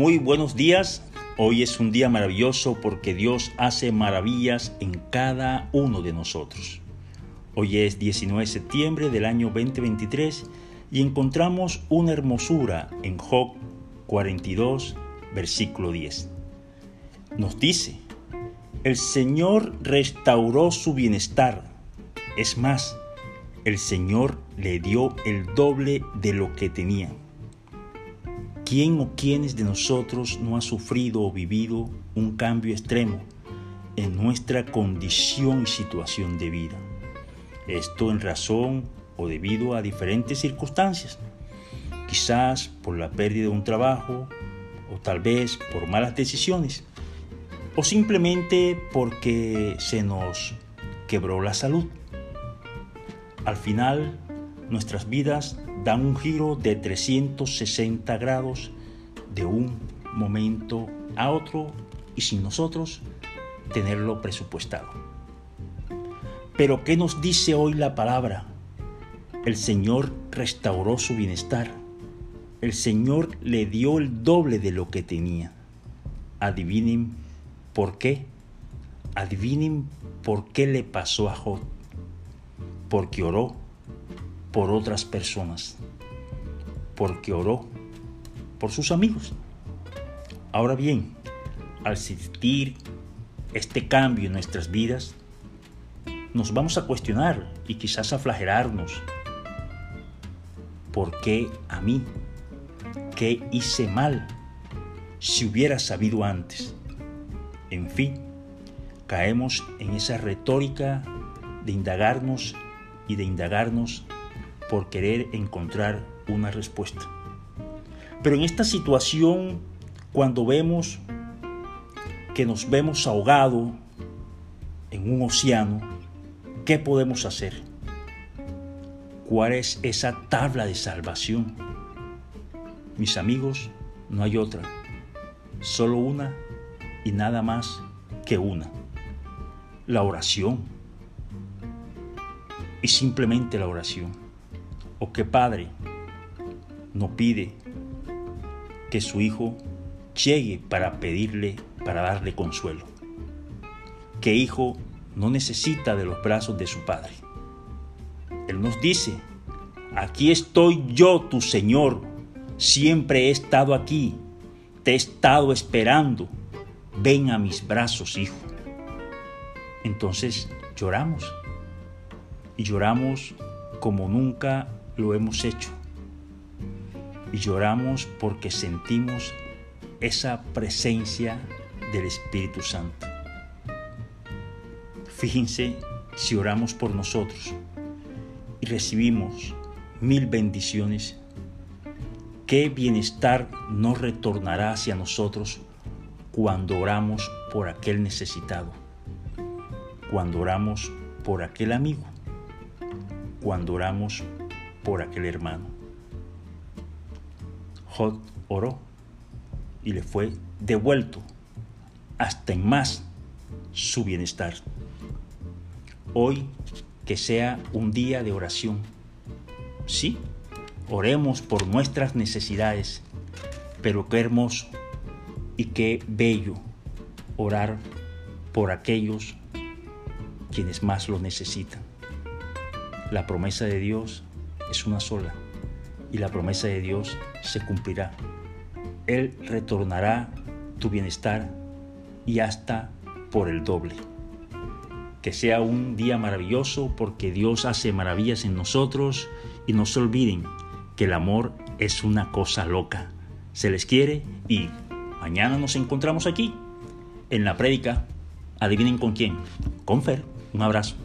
Muy buenos días. Hoy es un día maravilloso porque Dios hace maravillas en cada uno de nosotros. Hoy es 19 de septiembre del año 2023 y encontramos una hermosura en Job 42, versículo 10. Nos dice, el Señor restauró su bienestar. Es más, el Señor le dio el doble de lo que tenía. ¿Quién o quiénes de nosotros no ha sufrido o vivido un cambio extremo en nuestra condición y situación de vida? Esto en razón o debido a diferentes circunstancias. Quizás por la pérdida de un trabajo o tal vez por malas decisiones o simplemente porque se nos quebró la salud. Al final, nuestras vidas dan un giro de 360 grados de un momento a otro y sin nosotros tenerlo presupuestado. Pero ¿qué nos dice hoy la palabra? El Señor restauró su bienestar. El Señor le dio el doble de lo que tenía. Adivinen por qué. Adivinen por qué le pasó a Job. Porque oró por otras personas, porque oró por sus amigos. Ahora bien, al sentir este cambio en nuestras vidas, nos vamos a cuestionar y quizás a flagelarnos. ¿Por qué a mí? ¿Qué hice mal? Si hubiera sabido antes. En fin, caemos en esa retórica de indagarnos y de indagarnos por querer encontrar una respuesta. Pero en esta situación, cuando vemos que nos vemos ahogados en un océano, ¿qué podemos hacer? ¿Cuál es esa tabla de salvación? Mis amigos, no hay otra, solo una y nada más que una, la oración. Y simplemente la oración o qué padre no pide que su hijo llegue para pedirle, para darle consuelo. ¿Qué hijo no necesita de los brazos de su padre? Él nos dice, aquí estoy yo, tu Señor, siempre he estado aquí, te he estado esperando, ven a mis brazos, hijo. Entonces lloramos y lloramos como nunca lo hemos hecho. Y lloramos porque sentimos esa presencia del Espíritu Santo. Fíjense si oramos por nosotros y recibimos mil bendiciones, qué bienestar nos retornará hacia nosotros cuando oramos por aquel necesitado, cuando oramos por aquel amigo, cuando oramos por aquel hermano. Jod oró y le fue devuelto hasta en más su bienestar. Hoy que sea un día de oración. Sí, oremos por nuestras necesidades, pero qué hermoso y qué bello orar por aquellos quienes más lo necesitan. La promesa de Dios es una sola y la promesa de Dios se cumplirá. Él retornará tu bienestar y hasta por el doble. Que sea un día maravilloso porque Dios hace maravillas en nosotros y no se olviden que el amor es una cosa loca. Se les quiere y mañana nos encontramos aquí en la prédica. Adivinen con quién. Con Fer. Un abrazo.